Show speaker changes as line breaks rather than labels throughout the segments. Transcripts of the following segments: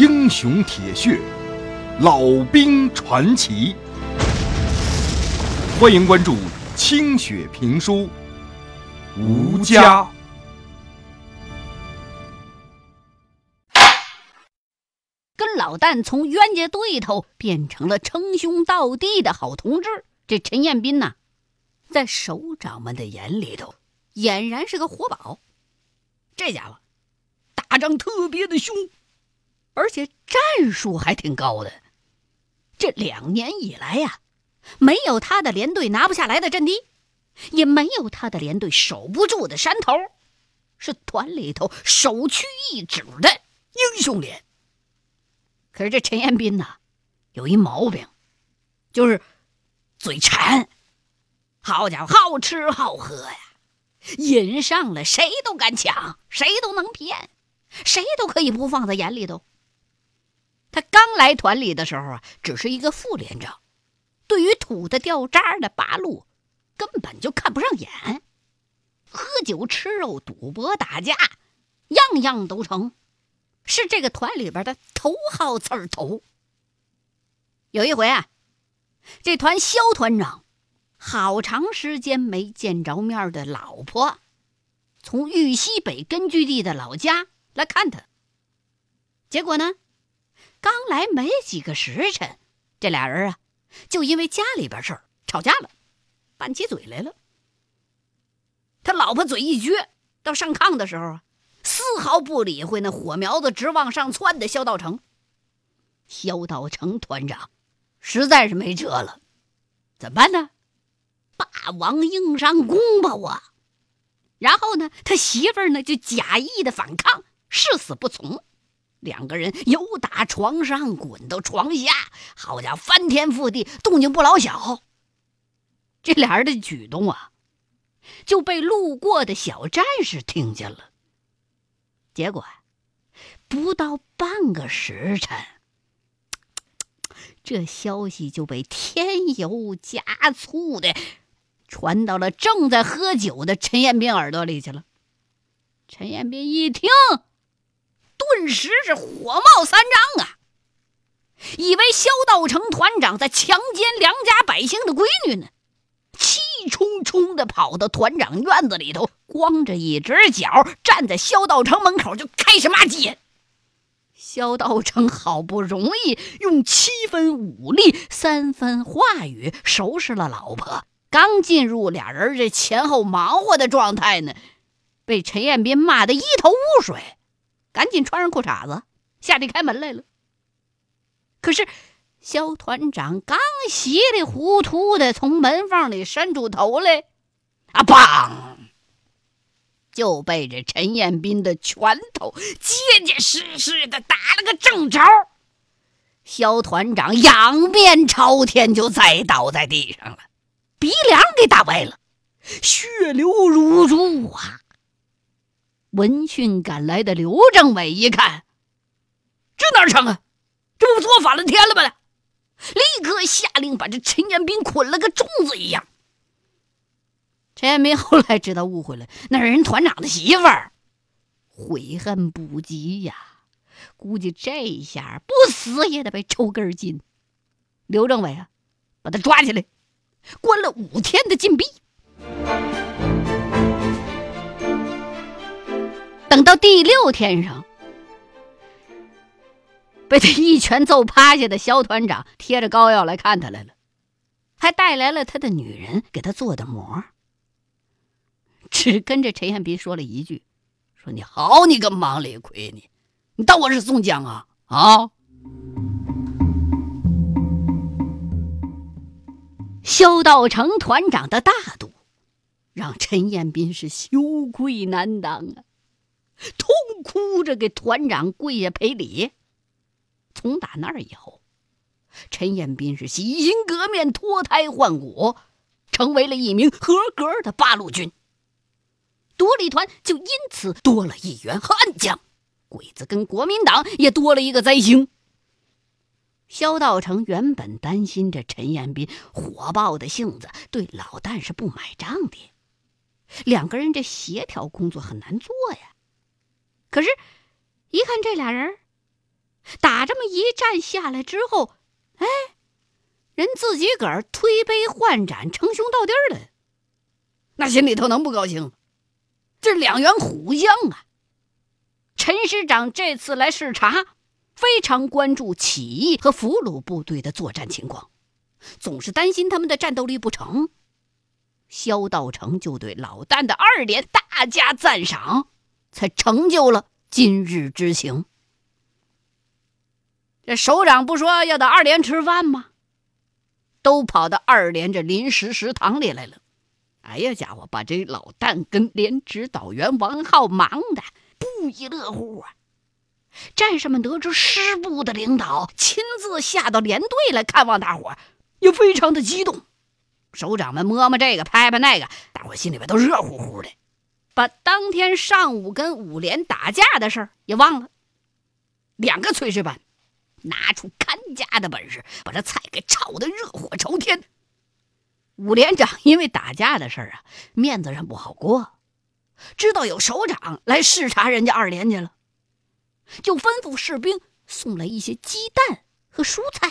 英雄铁血，老兵传奇。欢迎关注清雪评书，吴家。
跟老旦从冤家对头变成了称兄道弟的好同志，这陈彦斌呐，在首长们的眼里头，俨然是个活宝。这家伙打仗特别的凶，而且战术还挺高的。这两年以来呀，没有他的连队拿不下来的阵地，也没有他的连队守不住的山头，是团里头首屈一指的英雄连。可是这陈彦斌呐，有一毛病，就是嘴馋。好家伙，好吃好喝呀，瘾上了，谁都敢抢，谁都能骗，谁都可以不放在眼里头。他刚来团里的时候啊，只是一个副连长，对于土的、掉渣的、八路，根本就看不上眼。喝酒、吃肉、赌博、打架，样样都成。是这个团里边的头号刺儿头。有一回啊，这团肖团长好长时间没见着面的老婆，从豫西北根据地的老家来看他。结果呢，刚来没几个时辰，这俩人啊，就因为家里边事儿吵架了，拌起嘴来了。他老婆嘴一撅，到上炕的时候啊。丝毫不理会那火苗子直往上窜的肖道成。肖道成团长实在是没辙了，怎么办呢？霸王硬上弓吧我。然后呢，他媳妇儿呢就假意的反抗，誓死不从。两个人由打床上滚到床下，好家伙，翻天覆地，动静不老小。这俩人的举动啊，就被路过的小战士听见了。结果，不到半个时辰，这消息就被添油加醋的传到了正在喝酒的陈彦斌耳朵里去了。陈彦斌一听，顿时是火冒三丈啊！以为萧道成团长在强奸良家百姓的闺女呢。气冲冲的跑到团长院子里头，光着一只脚站在萧道成门口就开始骂街。萧道成好不容易用七分武力、三分话语收拾了老婆，刚进入俩人这前后忙活的状态呢，被陈彦斌骂得一头雾水，赶紧穿上裤衩子下地开门来了。可是。肖团长刚稀里糊涂的从门缝里伸出头来，啊，砰！就被这陈彦斌的拳头结结实实的打了个正着。肖团长仰面朝天，就栽倒在地上了，鼻梁给打歪了，血流如注啊！闻讯赶来的刘政委一看，这哪成啊？这不做反了天了吗？立刻下令把这陈延斌捆了个粽子一样。陈延斌后来知道误会了，那是人团长的媳妇儿，悔恨不及呀。估计这下不死也得被抽根筋。刘政委啊，把他抓起来，关了五天的禁闭。等到第六天上。被他一拳揍趴下的肖团长贴着膏药来看他来了，还带来了他的女人给他做的馍。只跟着陈彦斌说了一句：“说你好你个忙里亏你，你当我是宋江啊啊！”肖道成团长的大度，让陈彦斌是羞愧难当啊，痛哭着给团长跪下赔礼。从打那儿以后，陈彦斌是洗心革面、脱胎换骨，成为了一名合格的八路军。独立团就因此多了一员悍将，鬼子跟国民党也多了一个灾星。萧道成原本担心着陈彦斌火爆的性子对老旦是不买账的，两个人这协调工作很难做呀。可是，一看这俩人。打这么一战下来之后，哎，人自己个儿推杯换盏，称兄道弟了，那心里头能不高兴？这两员虎将啊！陈师长这次来视察，非常关注起义和俘虏部队的作战情况，总是担心他们的战斗力不成。萧道成就对老旦的二连大加赞赏，才成就了今日之行。这首长不说要到二连吃饭吗？都跑到二连这临时食堂里来了。哎呀，家伙，把这老旦跟连指导员王浩忙的不亦乐乎啊！战士们得知师部的领导亲自下到连队来看望大伙，也非常的激动。首长们摸摸这个，拍拍那个，大伙心里边都热乎乎的，把当天上午跟五连打架的事儿也忘了。两个炊事班拿出看家的本事，把这菜给炒得热火朝天。五连长因为打架的事儿啊，面子上不好过，知道有首长来视察人家二连去了，就吩咐士兵送来一些鸡蛋和蔬菜，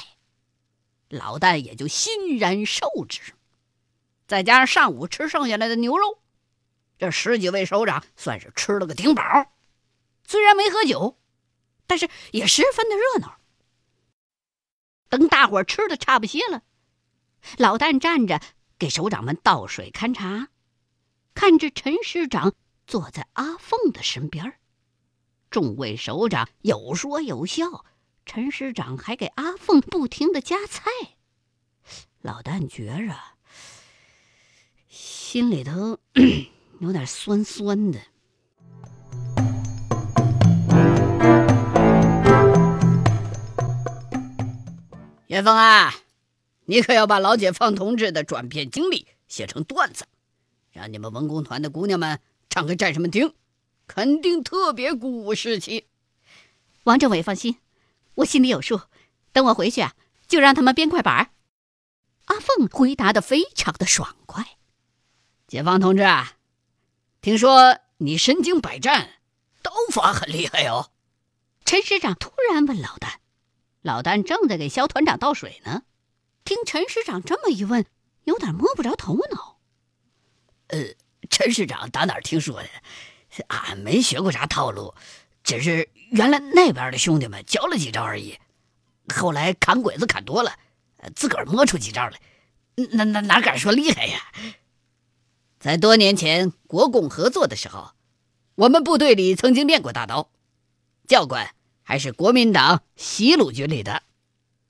老旦也就欣然受之。再加上上午吃剩下来的牛肉，这十几位首长算是吃了个顶饱。虽然没喝酒，但是也十分的热闹。等大伙吃的差不些了，老旦站着给首长们倒水看茶，看着陈师长坐在阿凤的身边，众位首长有说有笑，陈师长还给阿凤不停的夹菜。老旦觉着。心里头 有点酸酸的。元丰啊，你可要把老解放同志的转变经历写成段子，让你们文工团的姑娘们唱给战士们听，肯定特别鼓舞士气。王政委放心，我心里有数。等我回去啊，就让他们编快板。阿凤回答的非常的爽快。解放同志啊，听说你身经百战，刀法很厉害哟。陈师长突然问老旦，老旦正在给肖团长倒水呢。听陈师长这么一问，有点摸不着头脑。呃，陈师长打哪儿听说的？俺没学过啥套路，只是原来那边的兄弟们教了几招而已。后来砍鬼子砍多了，自个儿摸出几招来，那那哪敢说厉害呀？在多年前国共合作的时候，我们部队里曾经练过大刀，教官还是国民党西路军里的。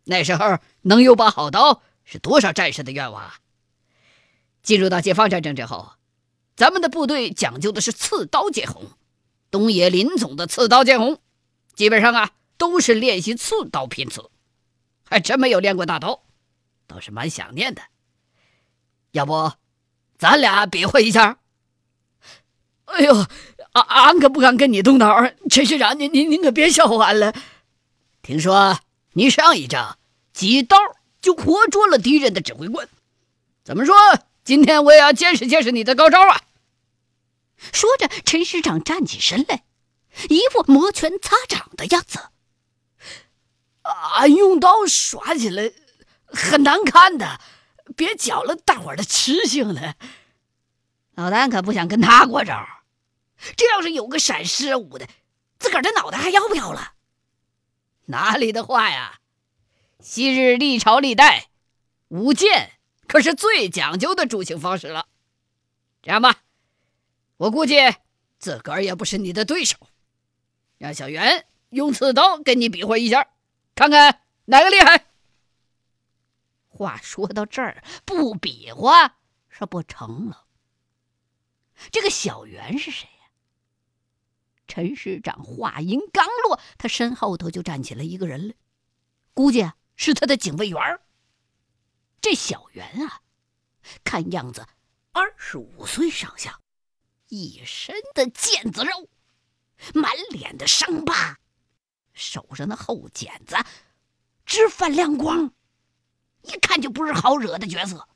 那时候能有把好刀，是多少战士的愿望啊！进入到解放战争之后，咱们的部队讲究的是刺刀见红，东野林总的刺刀见红，基本上啊都是练习刺刀拼刺，还真没有练过大刀，倒是蛮想念的。要不？咱俩比划一下。哎呦，俺俺可不敢跟你动刀。陈师长，您您您可别笑话俺了。听说你上一仗几刀就活捉了敌人的指挥官，怎么说？今天我也要见识见识你的高招啊！说着，陈师长站起身来，一副摩拳擦掌的样子。俺用刀耍起来很难看的。别搅了大伙儿的吃性了。老丹可不想跟他过招，这要是有个闪失误的，自个儿的脑袋还要不要了？哪里的话呀！昔日历朝历代，舞剑可是最讲究的助兴方式了。这样吧，我估计自个儿也不是你的对手，让小袁用刺刀跟你比划一下，看看哪个厉害。话说到这儿，不比划是不成了。这个小袁是谁呀？陈师长话音刚落，他身后头就站起来一个人来，估计啊是他的警卫员。这小袁啊，看样子二十五岁上下，一身的腱子肉，满脸的伤疤，手上的厚茧子直泛亮光。一看就不是好惹的角色。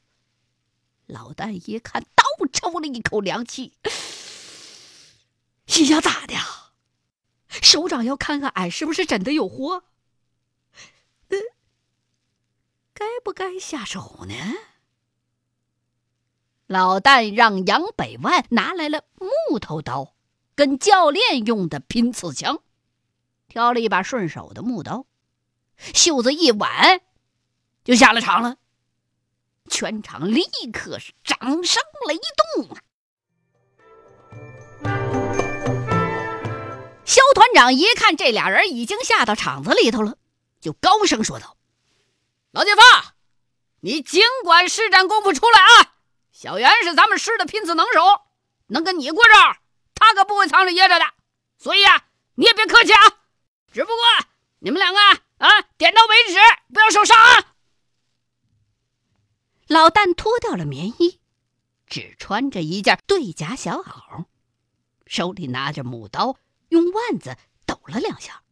老旦一看，倒抽了一口凉气。你想咋的？首长要看看俺是不是真的有活。该不该下手呢？老旦让杨百万拿来了木头刀，跟教练用的拼刺枪，挑了一把顺手的木刀，袖子一挽，就下了场了。全场立刻是掌声雷动啊！肖团长一看这俩人已经下到场子里头了，就高声说道：“老解放，你尽管施展功夫出来啊！小袁是咱们师的拼刺能手，能跟你过招，他可不会藏着掖着的。所以啊，你也别客气啊！只不过你们两个啊，点到为止，不要受伤啊！”老旦脱掉了棉衣，只穿着一件对夹小袄，手里拿着木刀，用腕子抖了两下，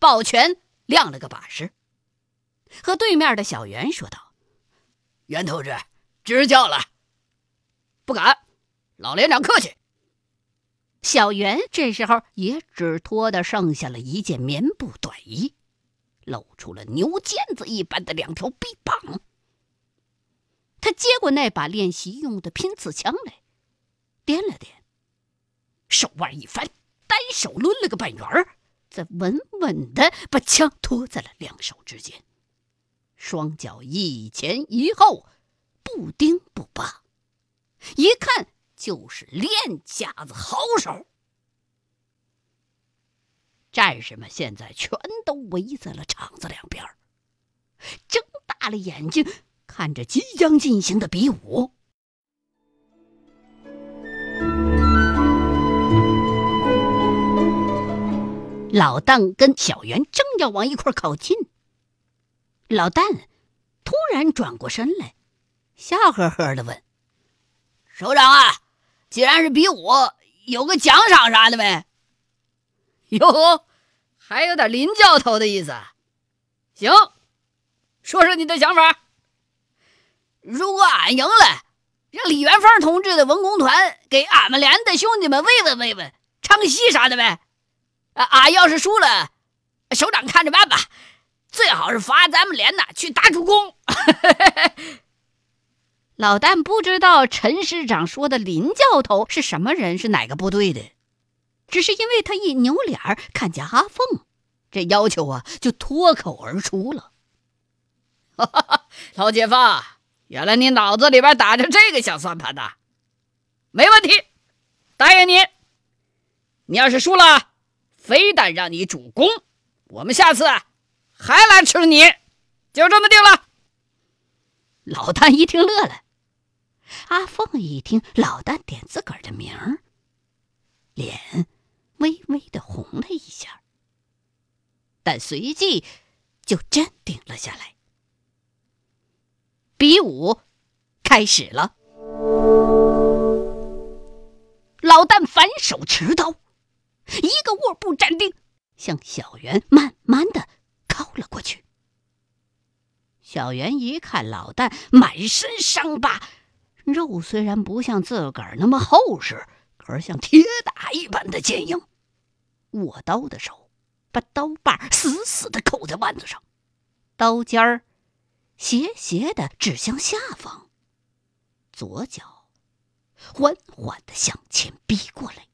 抱拳亮了个把式，和对面的小袁说道：“袁同志，支教了。”“不敢，老连长客气。”小袁这时候也只脱的剩下了一件棉布短衣，露出了牛尖子一般的两条臂膀。他接过那把练习用的拼刺枪来，掂了掂，手腕一翻，单手抡了个半圆儿，再稳稳的把枪托在了两手之间，双脚一前一后，不丁不拔，一看就是练家子好手。战士们现在全都围在了场子两边，睁大了眼睛。看着即将进行的比武，老旦跟小袁正要往一块靠近，老旦突然转过身来，笑呵呵的问：“首长啊，既然是比武，有个奖赏啥的没？”“哟，还有点林教头的意思。行，说说你的想法。”如果俺赢了，让李元芳同志的文工团给俺们连的兄弟们慰问慰问，唱戏啥的呗。啊，俺要是输了，首长看着办吧。最好是罚咱们连呐去打主攻。老旦不知道陈师长说的林教头是什么人，是哪个部队的，只是因为他一扭脸看见阿凤，这要求啊就脱口而出了。老解放。原来你脑子里边打着这个小算盘呐，没问题，答应你。你要是输了，非但让你主公，我们下次还来吃你，就这么定了。老旦一听乐了，阿凤一听老旦点自个儿的名儿，脸微微的红了一下，但随即就镇定了下来。比武开始了，老旦反手持刀，一个卧步站定，向小袁慢慢的靠了过去。小袁一看老旦满身伤疤，肉虽然不像自个儿那么厚实，可是像铁打一般的坚硬。握刀的手把刀把死死的扣在腕子上，刀尖儿。斜斜的指向下方，左脚缓缓的向前逼过来，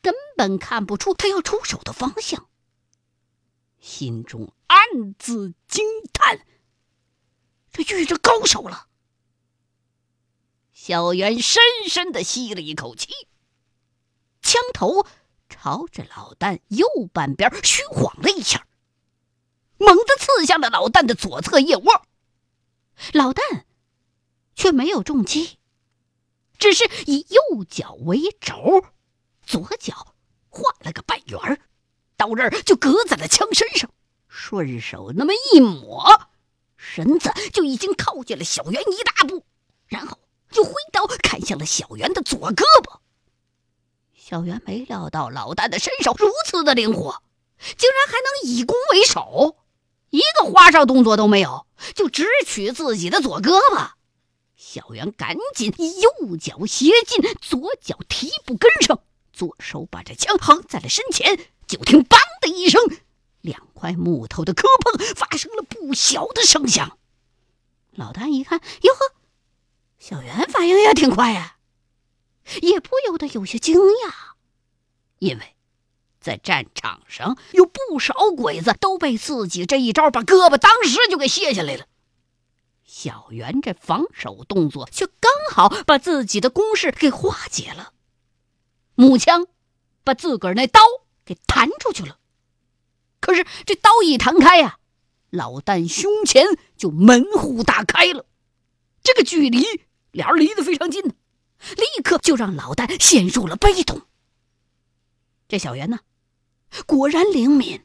根本看不出他要出手的方向。心中暗自惊叹：这遇着高手了。小袁深深的吸了一口气，枪头朝着老旦右半边虚晃了一下。猛地刺向了老旦的左侧腋窝，老旦却没有中击，只是以右脚为轴，左脚画了个半圆刀刃就搁在了枪身上，顺手那么一抹，身子就已经靠近了小袁一大步，然后就挥刀砍向了小袁的左胳膊。小袁没料到老旦的身手如此的灵活，竟然还能以攻为守。一个花哨动作都没有，就直取自己的左胳膊。小袁赶紧右脚斜进，左脚提步跟上，左手把这枪横在了身前。就听“梆”的一声，两块木头的磕碰发生了不小的声响。老旦一看，哟呵，小袁反应也挺快呀，也不由得有些惊讶，因为在战场上有不少鬼子都被自己这一招把胳膊当时就给卸下来了。小袁这防守动作却刚好把自己的攻势给化解了，木枪把自个儿那刀给弹出去了。可是这刀一弹开呀，老旦胸前就门户大开了。这个距离俩人离得非常近，立刻就让老旦陷入了被动。这小袁呢，果然灵敏。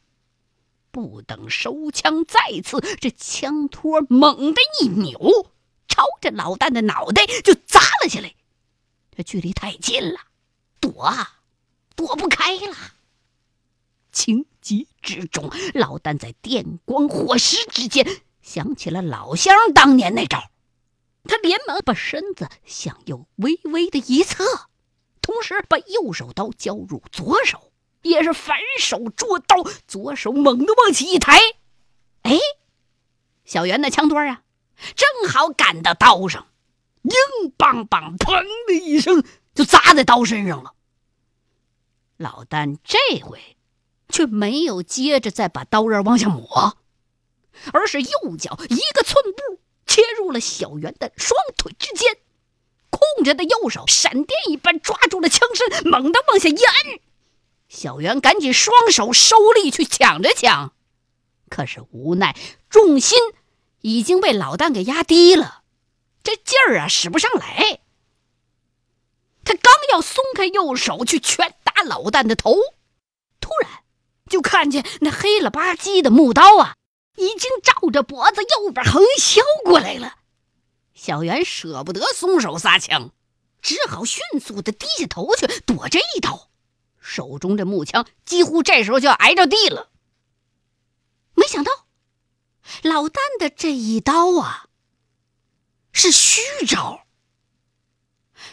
不等收枪再次，这枪托猛地一扭，朝着老旦的脑袋就砸了下来。这距离太近了，躲啊，躲不开了。情急之中，老旦在电光火石之间想起了老乡当年那招，他连忙把身子向右微微的一侧，同时把右手刀交入左手。也是反手捉刀，左手猛地往起一抬，哎，小袁的枪托啊，正好赶到刀上，硬邦邦，砰的一声就砸在刀身上了。老丹这回却没有接着再把刀刃往下抹，而是右脚一个寸步切入了小袁的双腿之间，空着的右手闪电一般抓住了枪身，猛地往下一摁。小袁赶紧双手收力去抢着抢，可是无奈重心已经被老旦给压低了，这劲儿啊使不上来。他刚要松开右手去拳打老旦的头，突然就看见那黑了吧唧的木刀啊，已经照着脖子右边横削过来了。小袁舍不得松手撒枪，只好迅速的低下头去躲这一刀。手中这木枪几乎这时候就要挨着地了。没想到，老旦的这一刀啊，是虚招，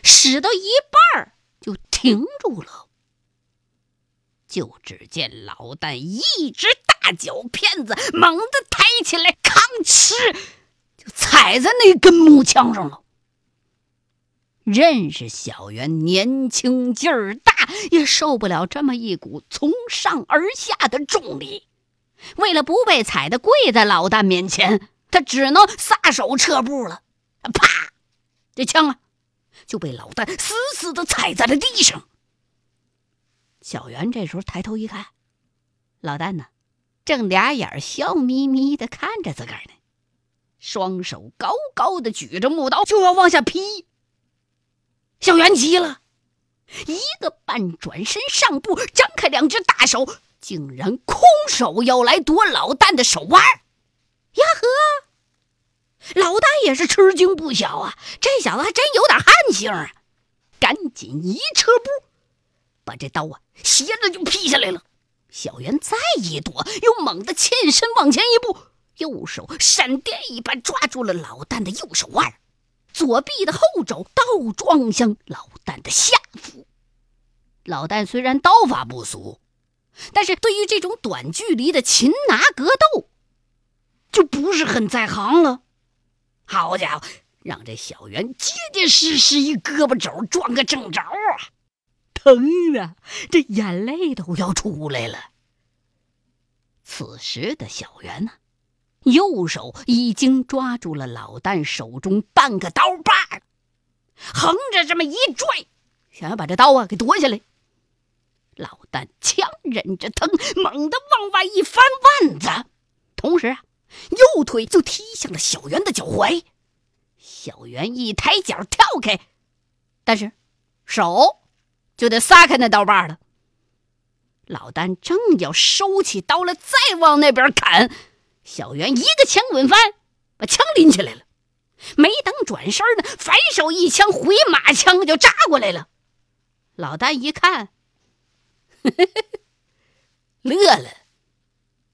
使到一半就停住了。就只见老旦一只大脚片子猛地抬起来，吭哧就踩在那根木枪上了。认识小袁年轻劲儿大，也受不了这么一股从上而下的重力。为了不被踩得跪在老旦面前，他只能撒手撤步了。啪！这枪啊，就被老旦死死的踩在了地上。小袁这时候抬头一看，老旦呢，正俩眼笑眯眯的看着自个儿呢，双手高高的举着木刀，就要往下劈。小袁急了，一个半转身上步，张开两只大手，竟然空手要来夺老旦的手腕。呀呵，老旦也是吃惊不小啊！这小子还真有点悍性啊！赶紧一撤步，把这刀啊斜着就劈下来了。小袁再一躲，又猛地欠身往前一步，右手闪电一般抓住了老旦的右手腕。左臂的后肘倒撞向老旦的下腹。老旦虽然刀法不俗，但是对于这种短距离的擒拿格斗，就不是很在行了。好家伙，让这小袁结结实实一胳膊肘撞个正着啊！疼的这眼泪都要出来了。此时的小袁呢？右手已经抓住了老旦手中半个刀把，横着这么一拽，想要把这刀啊给夺下来。老旦强忍着疼，猛地往外一翻腕子，同时啊，右腿就踢向了小袁的脚踝。小袁一抬脚跳开，但是手就得撒开那刀把了。老旦正要收起刀来，再往那边砍。小袁一个枪滚翻，把枪拎起来了。没等转身呢，反手一枪回马枪就扎过来了。老旦一看，乐了，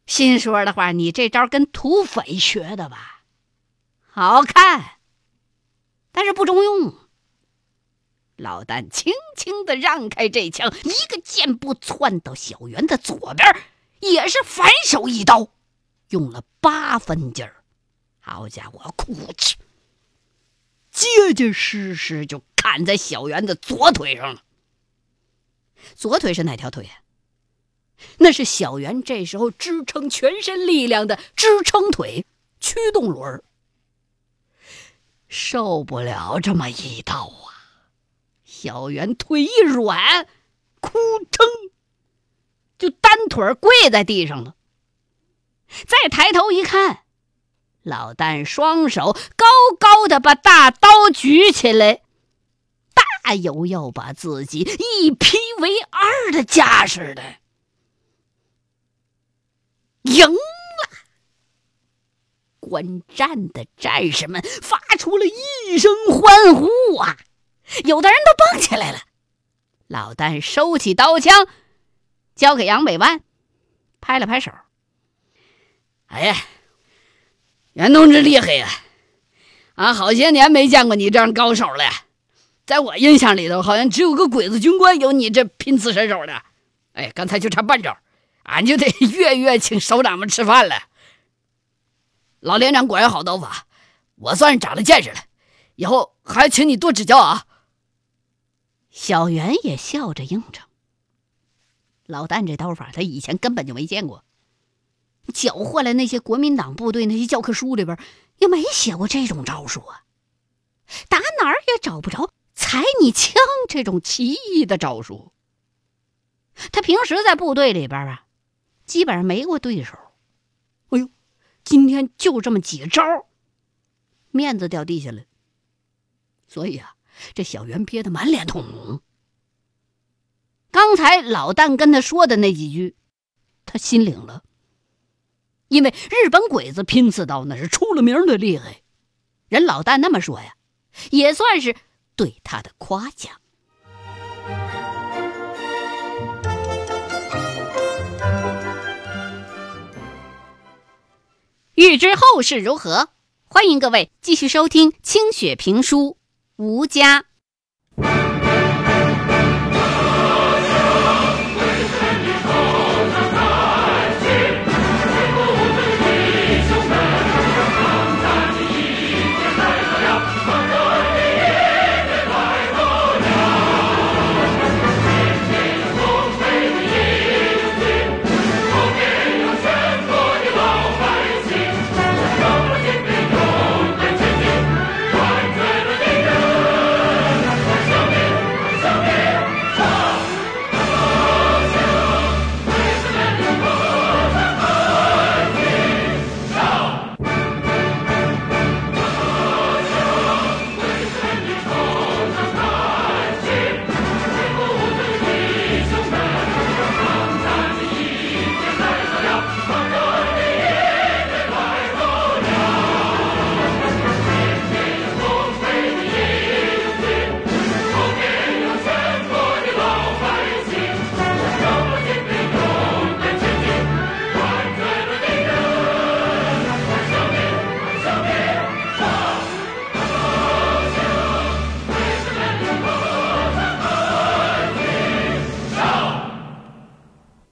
心说的话：“你这招跟土匪学的吧？好看，但是不中用。”老旦轻轻的让开这枪，一个箭步窜到小袁的左边。也是反手一刀，用了八分劲儿。好家伙，哭哧，结结实实就砍在小圆的左腿上了。左腿是哪条腿呀？那是小圆这时候支撑全身力量的支撑腿——驱动轮。受不了这么一刀啊！小圆腿一软，哭哧，就单腿跪在地上了。再抬头一看，老旦双手高高的把大刀举起来，大有要把自己一劈为二的架势的。赢了！观战的战士们发出了一声欢呼啊！有的人都蹦起来了。老旦收起刀枪，交给杨百万，拍了拍手：“哎呀，袁同志厉害呀！俺好些年没见过你这样高手了。在我印象里头，好像只有个鬼子军官有你这拼刺身手的。哎，刚才就差半招。”俺就得月月请首长们吃饭了。老连长果然好刀法，我算是长了见识了，以后还请你多指教啊。小袁也笑着应承。老旦这刀法，他以前根本就没见过，缴获来那些国民党部队那些教科书里边也没写过这种招数啊，打哪儿也找不着踩你枪这种奇异的招数。他平时在部队里边啊。基本上没过对手，哎呦，今天就这么几招，面子掉地下了。所以啊，这小袁憋得满脸通红。刚才老旦跟他说的那几句，他心领了。因为日本鬼子拼刺刀那是出了名的厉害，人老旦那么说呀，也算是对他的夸奖。欲知后事如何，欢迎各位继续收听清雪评书《吴家》。